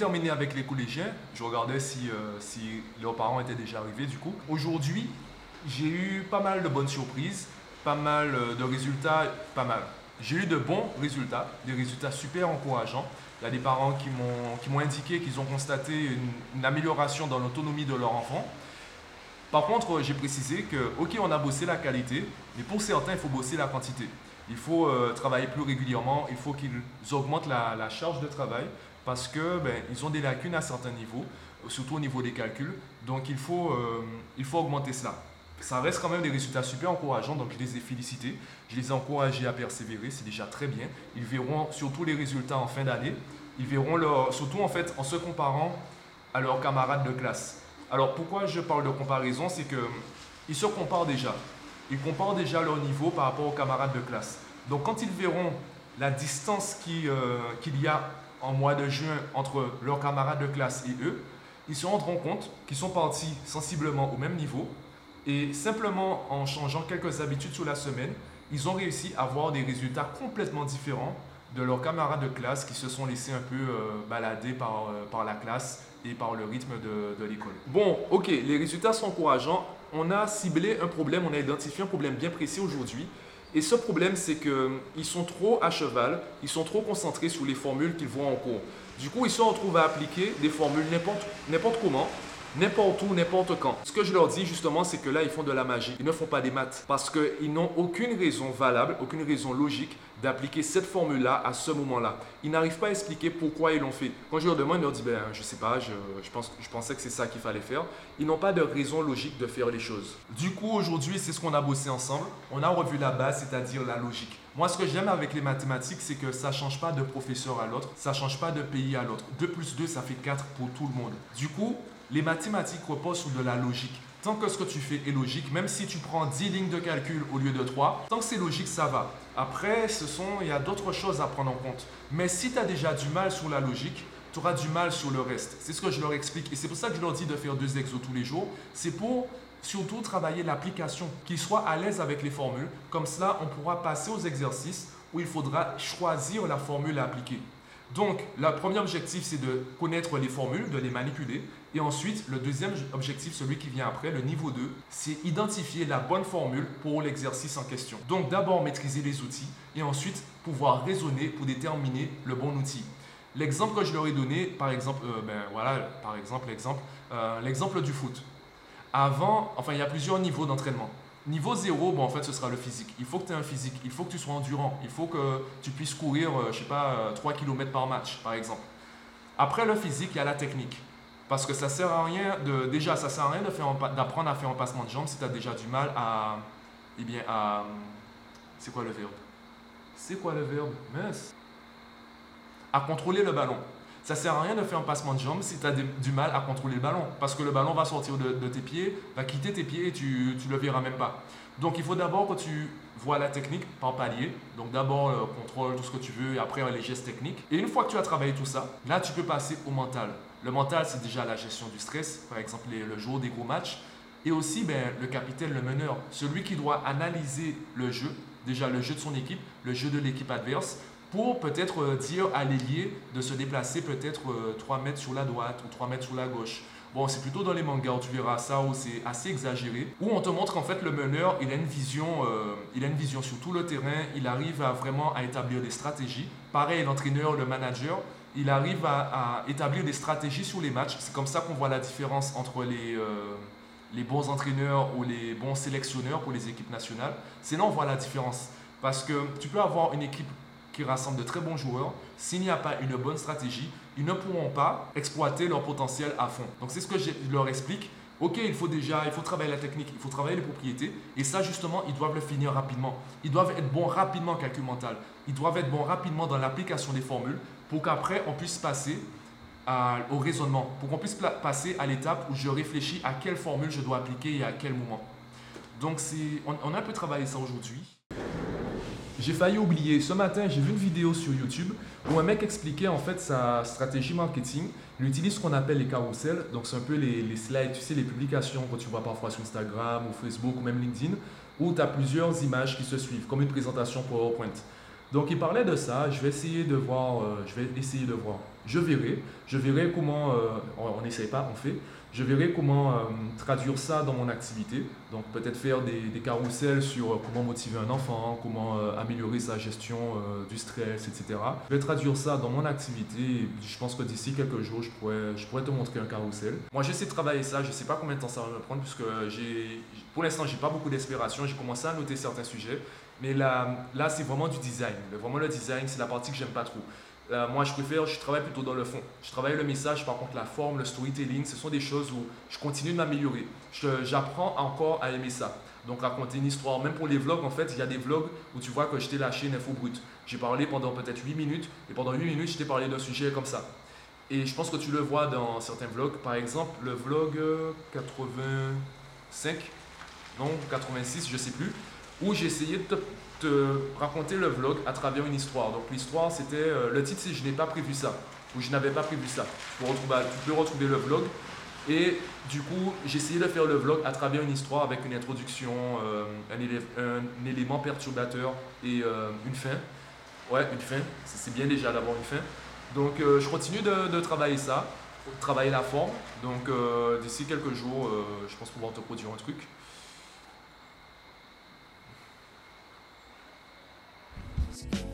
terminé avec les collégiens. Je regardais si, euh, si leurs parents étaient déjà arrivés du coup. Aujourd'hui, j'ai eu pas mal de bonnes surprises, pas mal euh, de résultats, pas mal. J'ai eu de bons résultats, des résultats super encourageants. Il y a des parents qui m'ont, indiqué qu'ils ont constaté une, amélioration dans l'autonomie de leur enfant. Par contre, j'ai précisé que, ok, on a bossé la qualité, mais pour certains, il faut bosser la quantité. Il faut euh, travailler plus régulièrement, il faut qu'ils augmentent la charge de travail parce que ben, ils ont des lacunes à certains niveaux, surtout au niveau des calculs. Donc il faut, euh, il faut augmenter cela. Ça reste quand même des résultats super encourageants, donc je les ai félicités. Je les ai encouragés à persévérer, c'est déjà très bien. Ils verront surtout les résultats en fin d'année. Ils verront leur, surtout en fait en se comparant à leurs camarades de classe. Alors pourquoi je parle de comparaison? C'est qu'ils se comparent déjà. Ils comparent déjà leur niveau par rapport aux camarades de classe. Donc quand ils verront la distance euh, qu'il y a en mois de juin entre leurs camarades de classe et eux, ils se rendront compte qu'ils sont partis sensiblement au même niveau et simplement en changeant quelques habitudes sur la semaine, ils ont réussi à avoir des résultats complètement différents de leurs camarades de classe qui se sont laissés un peu euh, balader par, euh, par la classe et par le rythme de, de l'école. Bon, ok, les résultats sont encourageants. On a ciblé un problème, on a identifié un problème bien précis aujourd'hui. Et ce problème, c'est qu'ils sont trop à cheval, ils sont trop concentrés sur les formules qu'ils voient en cours. Du coup, ils se retrouvent à appliquer des formules n'importe comment n'importe où, n'importe quand. Ce que je leur dis justement, c'est que là, ils font de la magie. Ils ne font pas des maths parce qu'ils n'ont aucune raison valable, aucune raison logique d'appliquer cette formule-là à ce moment-là. Ils n'arrivent pas à expliquer pourquoi ils l'ont fait. Quand je leur demande, ils leur disent, ben, je sais pas, je, je, pensais que c'est ça qu'il fallait faire. Ils n'ont pas de raison logique de faire les choses. Du coup, aujourd'hui, c'est ce qu'on a bossé ensemble. On a revu la base, c'est-à-dire la logique. Moi, ce que j'aime avec les mathématiques, c'est que ça change pas de professeur à l'autre, ça change pas de pays à l'autre. 2 plus 2, ça fait 4 pour tout le monde. Du coup, les mathématiques reposent sur de la logique. Tant que ce que tu fais est logique, même si tu prends 10 lignes de calcul au lieu de 3, tant que c'est logique, ça va. Après, ce sont, il y a d'autres choses à prendre en compte. Mais si tu as déjà du mal sur la logique, tu auras du mal sur le reste. C'est ce que je leur explique. Et c'est pour ça que je leur dis de faire deux exos tous les jours. C'est pour surtout travailler l'application, qu'ils soient à l'aise avec les formules. Comme cela, on pourra passer aux exercices où il faudra choisir la formule à appliquer. Donc, le premier objectif, c'est de connaître les formules, de les manipuler. Et ensuite, le deuxième objectif, celui qui vient après, le niveau 2, c'est identifier la bonne formule pour l'exercice en question. Donc, d'abord, maîtriser les outils et ensuite, pouvoir raisonner pour déterminer le bon outil. L'exemple que je leur ai donné, par exemple, euh, ben, voilà, par exemple, l'exemple, euh, l'exemple du foot. Avant, enfin, il y a plusieurs niveaux d'entraînement. Niveau 0, bon, en fait, ce sera le physique. Il faut que tu aies un physique, il faut que tu sois endurant, il faut que tu puisses courir, euh, je sais pas, 3 km par match, par exemple. Après le physique, il y a la technique. Parce que ça sert à rien de. Déjà, ça sert à rien d'apprendre à faire un passement de jambes si tu as déjà du mal à. Eh bien, à. C'est quoi le verbe? C'est quoi le verbe? Mince À contrôler le ballon. Ça sert à rien de faire un passement de jambes si tu as du mal à contrôler le ballon. Parce que le ballon va sortir de, tes pieds, va quitter tes pieds et tu ne le verras même pas. Donc il faut d'abord que tu vois la technique par palier. Donc d'abord le contrôle, tout ce que tu veux, et après les gestes techniques. Et une fois que tu as travaillé tout ça, là tu peux passer au mental. Le mental, c'est déjà la gestion du stress, par exemple le jour des gros matchs. Et aussi ben, le capitaine, le meneur, celui qui doit analyser le jeu, déjà le jeu de son équipe, le jeu de l'équipe adverse, pour peut-être euh, dire à l'ailier de se déplacer peut-être 3 euh, mètres sur la droite ou 3 mètres sur la gauche. Bon, c'est plutôt dans les mangas où tu verras ça, où c'est assez exagéré, où on te montre qu'en fait le meneur, il a une vision, euh, il a une vision sur tout le terrain, il arrive à vraiment à établir des stratégies. Pareil, l'entraîneur, le manager, il arrive à, établir des stratégies sur les matchs. C'est comme ça qu'on voit la différence entre les, les bons entraîneurs ou les bons sélectionneurs pour les équipes nationales. C'est là on voit la différence. Parce que tu peux avoir une équipe qui rassemble de très bons joueurs, s'il n'y a pas une bonne stratégie, ils ne pourront pas exploiter leur potentiel à fond. Donc c'est ce que je leur explique. Ok, il faut déjà, il faut travailler la technique, il faut travailler les propriétés. Et ça, justement, ils doivent le finir rapidement. Ils doivent être bons rapidement en calcul mental. Ils doivent être bons rapidement dans l'application des formules pour qu'après, on puisse passer au raisonnement, pour qu'on puisse passer à l'étape où je réfléchis à quelle formule je dois appliquer et à quel moment. Donc, on, on a un peu travaillé ça aujourd'hui. J'ai failli oublier. Ce matin, j'ai vu une vidéo sur YouTube où un mec expliquait en fait sa stratégie marketing. Il utilise ce qu'on appelle les carousels. Donc, c'est un peu les, slides, tu sais, les publications que tu vois parfois sur Instagram ou Facebook ou même LinkedIn, où tu as plusieurs images qui se suivent, comme une présentation PowerPoint. Donc, il parlait de ça. Je vais essayer de voir. Euh, je vais essayer de voir. Je verrai, je verrai comment, on n'essaye pas, on fait, je verrai comment traduire ça dans mon activité. Donc peut-être faire des, des carousels sur comment motiver un enfant, comment améliorer sa gestion du stress, etc. Je vais traduire ça dans mon activité. Je pense que d'ici quelques jours, je pourrais, je pourrais te montrer un carrousel. Moi, j'essaie de travailler ça. Je ne sais pas combien de temps ça va me prendre, puisque j'ai, pour l'instant, j'ai pas beaucoup d'inspiration. J'ai commencé à noter certains sujets. Mais là, là c'est vraiment du design. Vraiment, le design, c'est la partie que j'aime pas trop. Euh, moi, je préfère, je travaille plutôt dans le fond. Je travaille le message, par contre, la forme, le storytelling, ce sont des choses où je continue de m'améliorer. J'apprends encore à aimer ça. Donc, raconter une histoire, même pour les vlogs, en fait, il y a des vlogs où tu vois que je t'ai lâché une info brute. J'ai parlé pendant peut-être 8 minutes, et pendant 8 minutes, je t'ai parlé d'un sujet comme ça. Et je pense que tu le vois dans certains vlogs. Par exemple, le vlog 85, non, 86, je sais plus, où j'ai essayé de te, raconter le vlog à travers une histoire. Donc l'histoire, c'était, euh, le titre c'est Je n'ai pas prévu ça, ou Je n'avais pas prévu ça. Tu peux, retrouver, le vlog. Et du coup, j'ai essayé de faire le vlog à travers une histoire avec une introduction, euh, un, élément perturbateur et euh, une fin. Ouais, une fin. C'est bien déjà d'avoir une fin. Donc je continue de, travailler ça, travailler la forme. Donc d'ici quelques jours, je pense pouvoir te produire un truc. podcast.